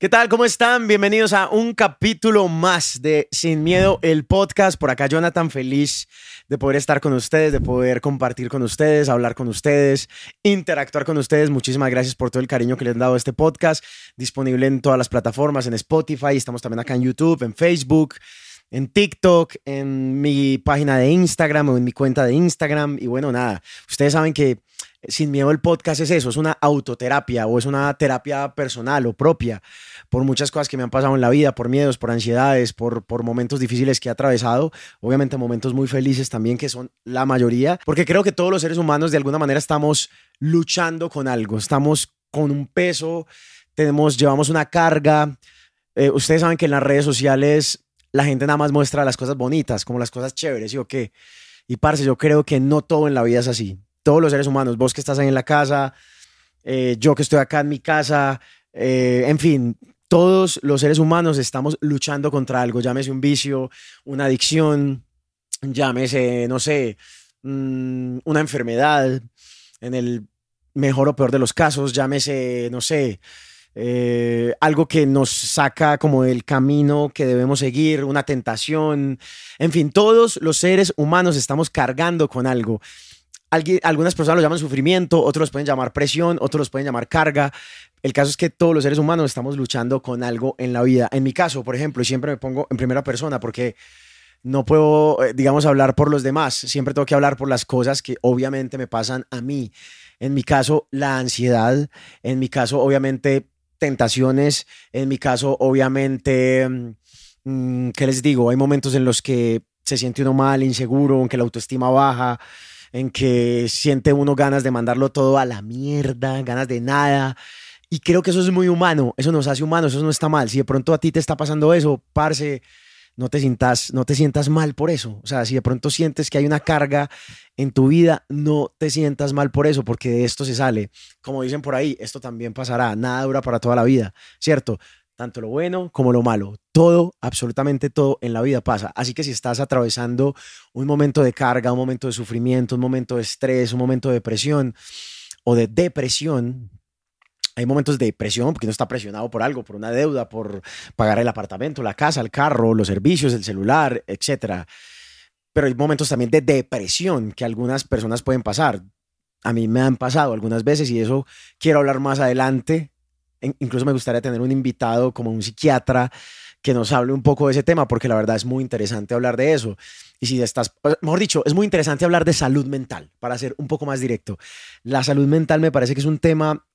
¿Qué tal? ¿Cómo están? Bienvenidos a un capítulo más de Sin Miedo, el podcast. Por acá Jonathan, feliz de poder estar con ustedes, de poder compartir con ustedes, hablar con ustedes, interactuar con ustedes. Muchísimas gracias por todo el cariño que le han dado a este podcast. Disponible en todas las plataformas, en Spotify, estamos también acá en YouTube, en Facebook, en TikTok, en mi página de Instagram o en mi cuenta de Instagram. Y bueno, nada, ustedes saben que sin miedo el podcast es eso, es una autoterapia o es una terapia personal o propia por muchas cosas que me han pasado en la vida, por miedos, por ansiedades, por, por momentos difíciles que he atravesado, obviamente momentos muy felices también que son la mayoría, porque creo que todos los seres humanos de alguna manera estamos luchando con algo, estamos con un peso, tenemos, llevamos una carga. Eh, ustedes saben que en las redes sociales la gente nada más muestra las cosas bonitas, como las cosas chéveres, ¿y o qué? Y parce, yo creo que no todo en la vida es así todos los seres humanos, vos que estás ahí en la casa, eh, yo que estoy acá en mi casa, eh, en fin, todos los seres humanos estamos luchando contra algo, llámese un vicio, una adicción, llámese, no sé, mm, una enfermedad, en el mejor o peor de los casos, llámese, no sé, eh, algo que nos saca como del camino que debemos seguir, una tentación, en fin, todos los seres humanos estamos cargando con algo algunas personas lo llaman sufrimiento, otros los pueden llamar presión, otros los pueden llamar carga. El caso es que todos los seres humanos estamos luchando con algo en la vida. En mi caso, por ejemplo, siempre me pongo en primera persona porque no puedo, eh, digamos, hablar por los demás. Siempre tengo que hablar por las cosas que obviamente me pasan a mí. En mi caso, la ansiedad. En mi caso, obviamente, tentaciones. En mi caso, obviamente, mm, ¿qué les digo? Hay momentos en los que se siente uno mal, inseguro, en que la autoestima baja en que siente uno ganas de mandarlo todo a la mierda, ganas de nada. Y creo que eso es muy humano, eso nos hace humanos, eso no está mal. Si de pronto a ti te está pasando eso, parce, no te sientas, no te sientas mal por eso. O sea, si de pronto sientes que hay una carga en tu vida, no te sientas mal por eso, porque de esto se sale. Como dicen por ahí, esto también pasará, nada dura para toda la vida, ¿cierto? Tanto lo bueno como lo malo. Todo, absolutamente todo en la vida pasa. Así que si estás atravesando un momento de carga, un momento de sufrimiento, un momento de estrés, un momento de depresión o de depresión, hay momentos de depresión porque uno está presionado por algo, por una deuda, por pagar el apartamento, la casa, el carro, los servicios, el celular, etc. Pero hay momentos también de depresión que algunas personas pueden pasar. A mí me han pasado algunas veces y eso quiero hablar más adelante incluso me gustaría tener un invitado como un psiquiatra que nos hable un poco de ese tema, porque la verdad es muy interesante hablar de eso. Y si estás, mejor dicho, es muy interesante hablar de salud mental, para ser un poco más directo. La salud mental me parece que es un tema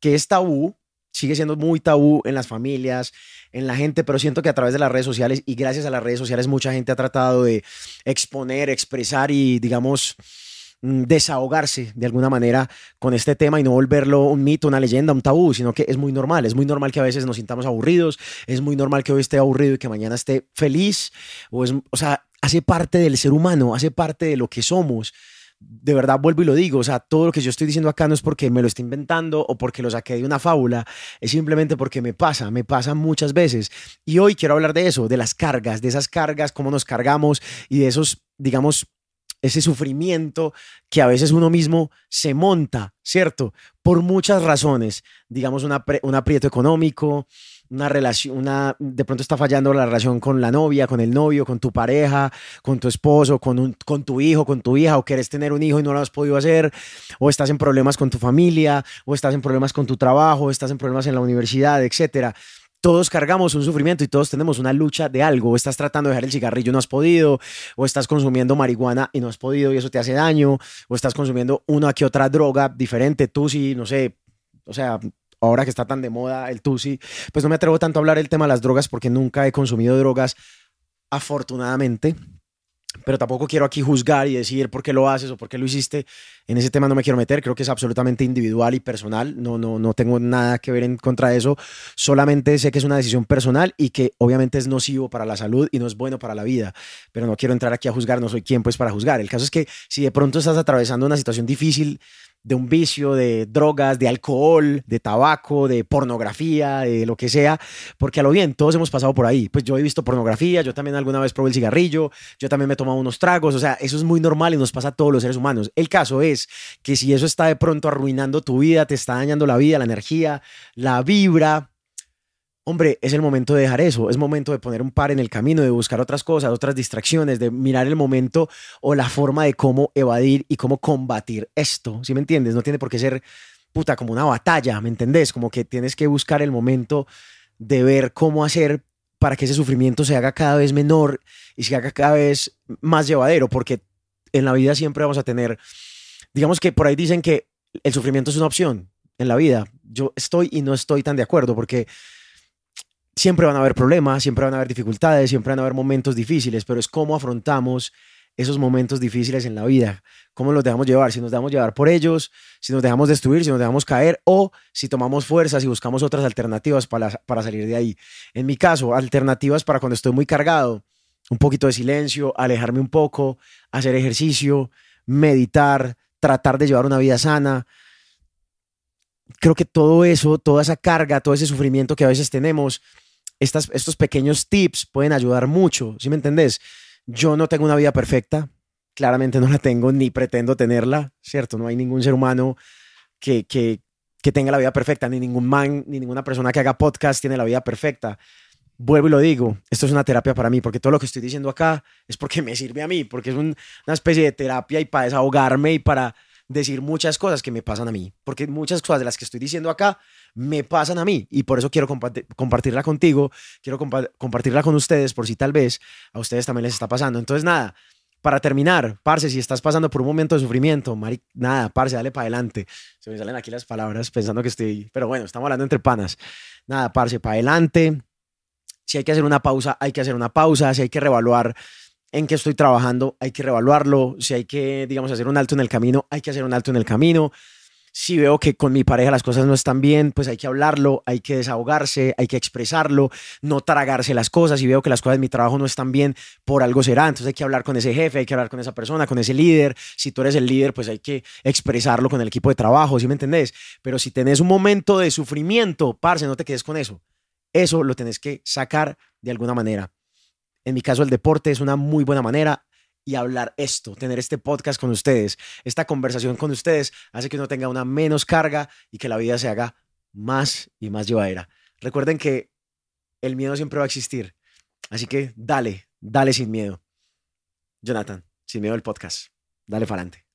que es tabú, sigue siendo muy tabú en las familias, en la gente, pero siento que a través de las redes sociales y gracias a las redes sociales mucha gente ha tratado de exponer, expresar y, digamos, desahogarse de alguna manera con este tema y no volverlo un mito, una leyenda, un tabú, sino que es muy normal, es muy normal que a veces nos sintamos aburridos, es muy normal que hoy esté aburrido y que mañana esté feliz, o, es, o sea, hace parte del ser humano, hace parte de lo que somos. De verdad vuelvo y lo digo, o sea, todo lo que yo estoy diciendo acá no es porque me lo esté inventando o porque lo saqué de una fábula, es simplemente porque me pasa, me pasa muchas veces. Y hoy quiero hablar de eso, de las cargas, de esas cargas, cómo nos cargamos y de esos, digamos, ese sufrimiento que a veces uno mismo se monta, ¿cierto? Por muchas razones, digamos un aprieto económico, una relación, una, de pronto está fallando la relación con la novia, con el novio, con tu pareja, con tu esposo, con, con tu hijo, con tu hija, o quieres tener un hijo y no lo has podido hacer, o estás en problemas con tu familia, o estás en problemas con tu trabajo, o estás en problemas en la universidad, etcétera todos cargamos un sufrimiento y todos tenemos una lucha de algo. O estás tratando de dejar el cigarrillo y no has podido, o estás consumiendo marihuana y no has podido y eso te hace daño, o estás consumiendo una que otra droga diferente, tú sí, no sé, o sea, ahora que está tan de moda el tusi, pues no me atrevo tanto a hablar el tema de las drogas porque nunca he consumido drogas, afortunadamente pero tampoco quiero aquí juzgar y decir por qué lo haces o por qué lo hiciste. En ese tema no me quiero meter, creo que es absolutamente individual y personal, no, no, no tengo nada que ver en contra de eso, solamente sé que es una decisión personal y que obviamente es nocivo para la salud y no es bueno para la vida, pero no quiero entrar aquí a juzgar, no soy quien pues para juzgar. El caso es que si de pronto estás atravesando una situación difícil, de un vicio, de drogas, de alcohol, de tabaco, de pornografía, de lo que sea, porque a lo bien, todos hemos pasado por ahí. Pues yo he visto pornografía, yo también alguna vez probé el cigarrillo, yo también me he tomado unos tragos, o sea, eso es muy normal y nos pasa a todos los seres humanos. El caso es que si eso está de pronto arruinando tu vida, te está dañando la vida, la energía, la vibra, hombre, es el momento de dejar eso, es momento de poner un par en el camino, de buscar otras cosas, otras distracciones, de mirar el momento o la forma de cómo evadir y cómo combatir esto, ¿sí me entiendes? No tiene por qué ser puta como una batalla, ¿me entendés? Como que tienes que buscar el momento de ver cómo hacer para que ese sufrimiento se haga cada vez menor y se haga cada vez más llevadero, porque en la vida siempre vamos a tener, digamos que por ahí dicen que el sufrimiento es una opción en la vida. Yo estoy y no estoy tan de acuerdo porque siempre van a haber problemas, siempre van a haber dificultades, siempre van a haber momentos difíciles, pero es cómo afrontamos esos momentos difíciles en la vida, cómo los dejamos llevar, si nos dejamos llevar por ellos, si nos dejamos destruir, si nos dejamos caer o si tomamos fuerzas y buscamos otras alternativas para, para salir de ahí. En mi caso, alternativas para cuando estoy muy cargado, un poquito de silencio, alejarme un poco, hacer ejercicio, meditar, tratar de llevar una vida sana. Creo que todo eso, toda esa carga, todo ese sufrimiento que a veces tenemos, estos pequeños tips pueden ayudar mucho, ¿sí me entendés? Yo no tengo una vida perfecta, claramente no la tengo ni pretendo tenerla, ¿cierto? No hay ningún ser humano que, que, que tenga la vida perfecta, ni ningún man, ni ninguna persona que haga podcast tiene la vida perfecta. Vuelvo y lo digo, esto es una terapia para mí, porque todo lo que estoy diciendo acá es porque me sirve a mí, porque es una especie de terapia y para desahogarme y para decir muchas cosas que me pasan a mí, porque muchas cosas de las que estoy diciendo acá me pasan a mí y por eso quiero compartirla contigo, quiero compartirla con ustedes por si tal vez a ustedes también les está pasando. Entonces, nada, para terminar, parce, si estás pasando por un momento de sufrimiento, Mari, nada, parce, dale para adelante. Se me salen aquí las palabras pensando que estoy, pero bueno, estamos hablando entre panas. Nada, parce, para adelante. Si hay que hacer una pausa, hay que hacer una pausa. Si hay que reevaluar en qué estoy trabajando, hay que reevaluarlo. Si hay que, digamos, hacer un alto en el camino, hay que hacer un alto en el camino. Si veo que con mi pareja las cosas no están bien, pues hay que hablarlo, hay que desahogarse, hay que expresarlo, no tragarse las cosas. Si veo que las cosas en mi trabajo no están bien, por algo será. Entonces hay que hablar con ese jefe, hay que hablar con esa persona, con ese líder. Si tú eres el líder, pues hay que expresarlo con el equipo de trabajo, ¿sí me entendés? Pero si tenés un momento de sufrimiento, parce, no te quedes con eso. Eso lo tenés que sacar de alguna manera. En mi caso, el deporte es una muy buena manera y hablar esto, tener este podcast con ustedes, esta conversación con ustedes, hace que uno tenga una menos carga y que la vida se haga más y más llevadera. Recuerden que el miedo siempre va a existir, así que dale, dale sin miedo. Jonathan, sin miedo el podcast, dale para adelante.